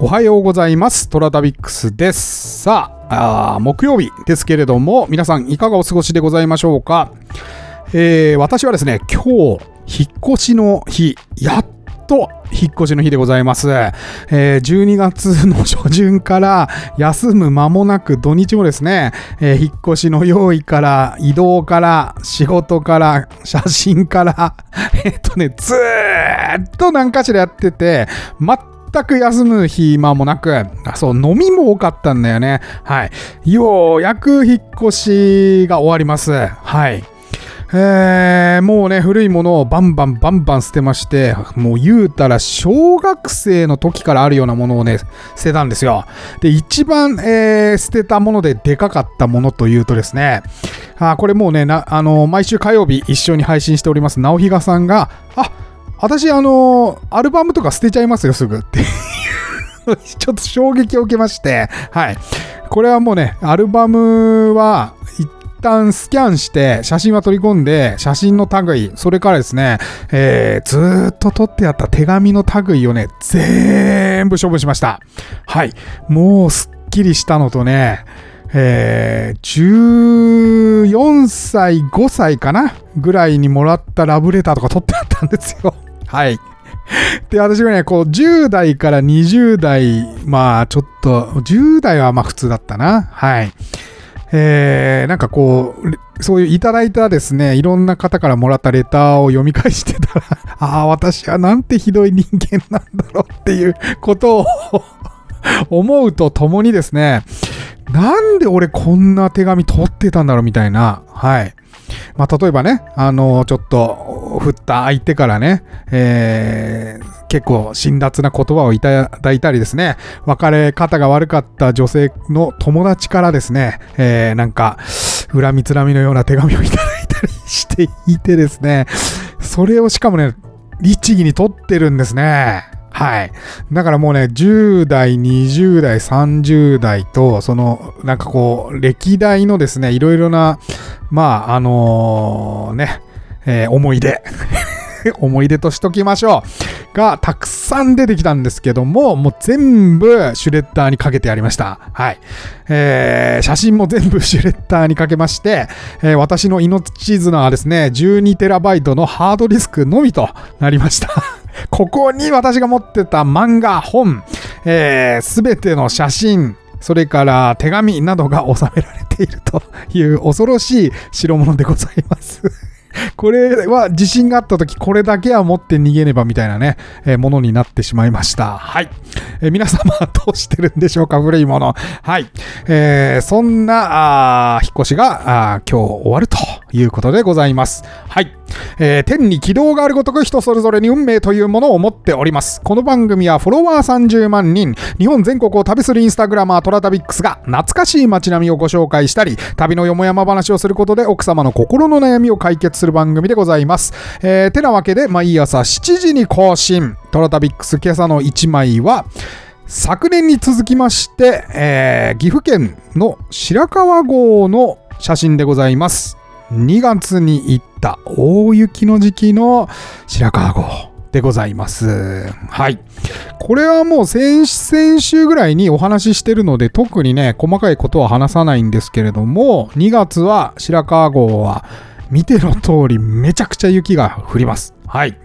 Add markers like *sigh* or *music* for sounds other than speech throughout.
おはようございます。トラタビックスです。さあ、あ木曜日ですけれども、皆さんいかがお過ごしでございましょうか？えー私はですね、今日、引っ越しの日、やっと引っ越しの日でございます。えー12月の初旬から休む間もなく土日もですね、えー引っ越しの用意から移動から仕事から写真から、えっとね、ずーっと何かしらやってて、全全く休む暇もなく、そう、飲みも多かったんだよね。はい。ようやく引っ越しが終わります。はい。えーもうね、古いものをバンバンバンバン捨てまして、もう言うたら小学生の時からあるようなものをね、捨てたんですよ。で、一番、えー捨てたものででかかったものというとですね、あこれもうね、あの毎週火曜日一緒に配信しております、直比賀さんが、あ私、あのアルバムとか捨てちゃいますよ、すぐっていう。*laughs* ちょっと衝撃を受けまして、はい。これはもうね、アルバムは一旦スキャンして写真は取り込んで、写真の類、それからですね、えーずーっと取ってあった手紙の類をね、全部処分しました。はい。もうすっきりしたのとね、えー14歳、5歳かなぐらいにもらったラブレターとか取ってあったんですよ。はい。で、私がね、こう、10代から20代、まあ、ちょっと、10代はまあ普通だったな。はい。えー、なんかこう、そういういただいたですね、いろんな方からもらったレターを読み返してたら、*laughs* ああ、私はなんてひどい人間なんだろうっていうことを思うとともにですね、なんで俺こんな手紙取ってたんだろうみたいな、はい。まあ、例えばね、あのちょっと振った相手からね、えー結構辛辣な言葉をいただいたりですね、別れ方が悪かった女性の友達からですね、えーなんか、恨みつらみのような手紙をいただいたりしていてですね、それをしかもね、律儀に取ってるんですね。はい。だからもうね、10代、20代、30代と、その、なんかこう、歴代のですね、いろいろな、まあ、あのね、えー思い出。*laughs* 思い出としときましょう。が、たくさん出てきたんですけども、もう全部シュレッダーにかけてやりました。はい。えー写真も全部シュレッダーにかけまして、えー私の命綱はですね、12テラバイトのハードディスクのみとなりました。*laughs* ここに私が持ってた漫画、本、すべての写真、それから手紙などが収められているという恐ろしい代物でございます。これは地震があった時これだけは持って逃げねばみたいなね、えーものになってしまいました。はい。えー皆様はどうしてるんでしょうか古いもの。はい。えーそんなあー引っ越しがあー今日終わるということでございます。はい。えー天に軌道があるごとく人それぞれに運命というものを持っております。この番組はフォロワー30万人、日本全国を旅するインスタグラマートラタビックスが懐かしい街並みをご紹介したり、旅のよもやま話をすることで奥様の心の悩みを解決する番組でございます。えーてなわけで、毎朝7時に更新、トラタビックス今朝の1枚は、昨年に続きまして、えー岐阜県の白川郷の写真でございます。2月に行った大雪の時期の白川郷でございます。はい。これはもう先先週ぐらいにお話ししてるので特にね、細かいことは話さないんですけれども、2月は白川郷は見ての通りめちゃくちゃ雪が降ります。はい。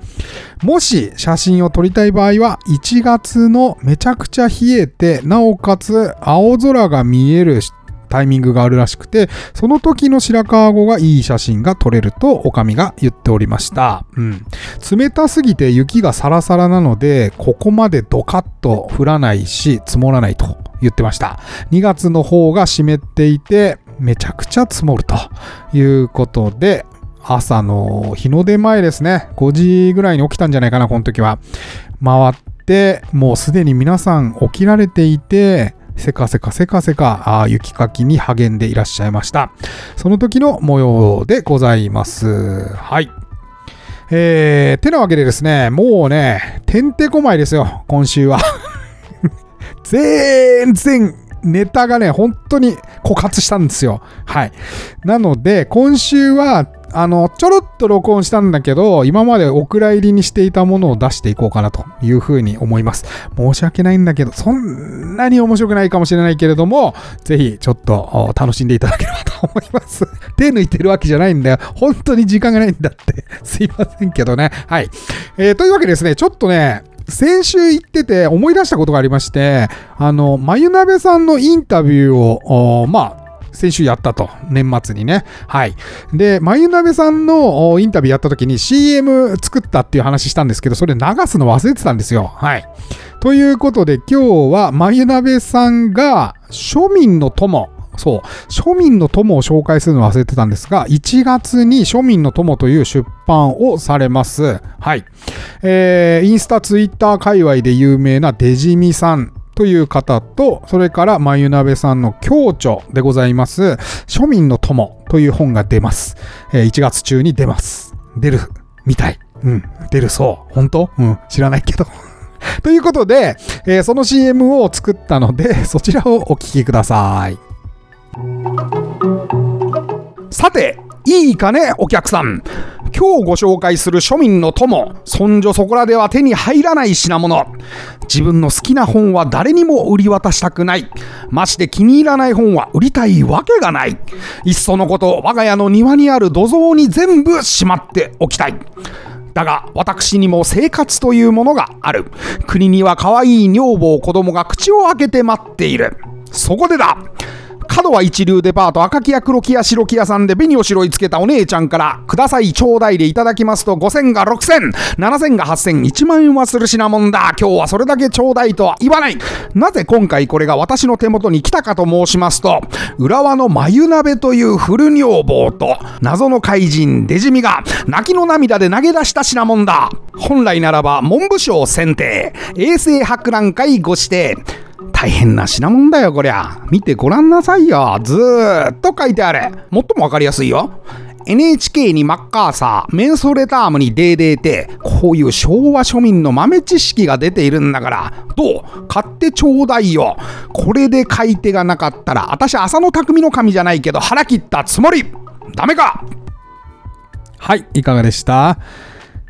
もし写真を撮りたい場合は、1月のめちゃくちゃ冷えて、なおかつ青空が見えるタイミングがあるらしくて、その時の白川郷がいい写真が撮れると、おかみが言っておりました。うん。冷たすぎて雪がサラサラなので、ここまでドカッと降らないし、積もらないと言ってました。2月の方が湿っていて、めちゃくちゃ積もるということで、朝の日の出前ですね。5時ぐらいに起きたんじゃないかな、この時は。回って、もうすでに皆さん起きられていて、せかせかせかせかあ雪かきに励んでいらっしゃいました。その時の模様でございます。はい。えー、てなわけでですね、もうね、てんてこまいですよ、今週は。*laughs* 全然ネタがね、本当に枯渇したんですよ。はい。なので、今週は、あの、ちょろっと録音したんだけど、今までお蔵入りにしていたものを出していこうかなというふうに思います。申し訳ないんだけど、そんなに面白くないかもしれないけれども、ぜひちょっと楽しんでいただければと思います。*laughs* 手抜いてるわけじゃないんだよ。本当に時間がないんだって。すいませんけどね。はい。えー、というわけでですね、ちょっとね、先週言ってて思い出したことがありまして、あの、まゆなべさんのインタビューを、まあ、先週やったと。年末にね。はい。で、まゆなべさんのインタビューやった時に CM 作ったっていう話したんですけど、それ流すの忘れてたんですよ。はい。ということで今日はまゆなべさんが庶民の友、そう、庶民の友を紹介するの忘れてたんですが、1月に庶民の友という出版をされます。はい。えー、インスタ、ツイッター界隈で有名なデジミさんという方と、それからまゆなべさんの共著でございます、庶民の友という本が出ます。えー、1月中に出ます。出るみたい。うん、出るそう。本当？うん、知らないけど。*laughs* ということで、えー、その CM を作ったので、*laughs* そちらをお聞きください。さて、いいかね、お客さん。今日ご紹介する庶民の友、そんじょそこらでは手に入らない品物。自分の好きな本は誰にも売り渡したくない。まして気に入らない本は売りたいわけがない。いっそのこと、我が家の庭にある土蔵に全部しまっておきたい。だが、私にも生活というものがある。国には可愛い女房子供が口を開けて待っている。そこでだ角は一流デパート赤木屋黒木屋白木屋さんで紅を白いつけたお姉ちゃんからくださいちょうだいでいただきますと5000が6000、7000が8000、1万円はする品物だ。今日はそれだけちょうだいとは言わない。なぜ今回これが私の手元に来たかと申しますと、浦和の眉鍋という古女房と謎の怪人デジミが泣きの涙で投げ出した品物だ。本来ならば文部省選定、衛生博覧会ご指定、大変な品物だよ、こりゃ。見てごらんなさいよ。ずーっと書いてある。もっともわかりやすいよ。NHK にマッカーサー、メンソレタームにデーデーて、こういう昭和庶民の豆知識が出ているんだから、どう？買ってちょうだいよ。これで買い手がなかったら、私浅野匠の神じゃないけど腹切ったつもりダメかはい、いかがでした？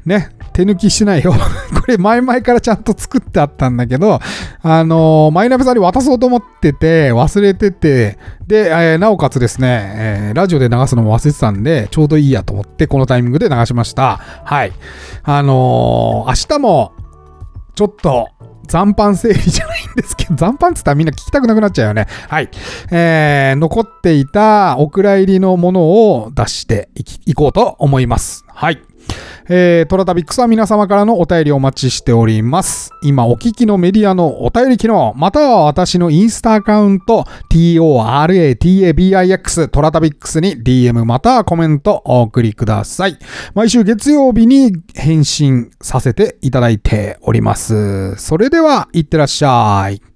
ね、手抜きしないよ *laughs* これ前々からちゃんと作ってあったんだけど、あのー、マイナビさんに渡そうと思ってて、忘れてて、で、えー、なおかつですね、えー、ラジオで流すのも忘れてたんで、ちょうどいいやと思って、このタイミングで流しました。はい。あのー、明日も、ちょっと、残飯整理じゃないんですけど、*laughs* 残飯って言ったらみんな聞きたくなくなっちゃうよね。はい。えー、残っていたお蔵入りのものを出していこうと思います。はい。えー、トラタビックスは皆様からのお便りをお待ちしております。今お聞きのメディアのお便り機能、または私のインスタアカウント、TORATABIX トラタビックスに DM またはコメントお送りください。毎週月曜日に返信させていただいております。それでは、いってらっしゃい。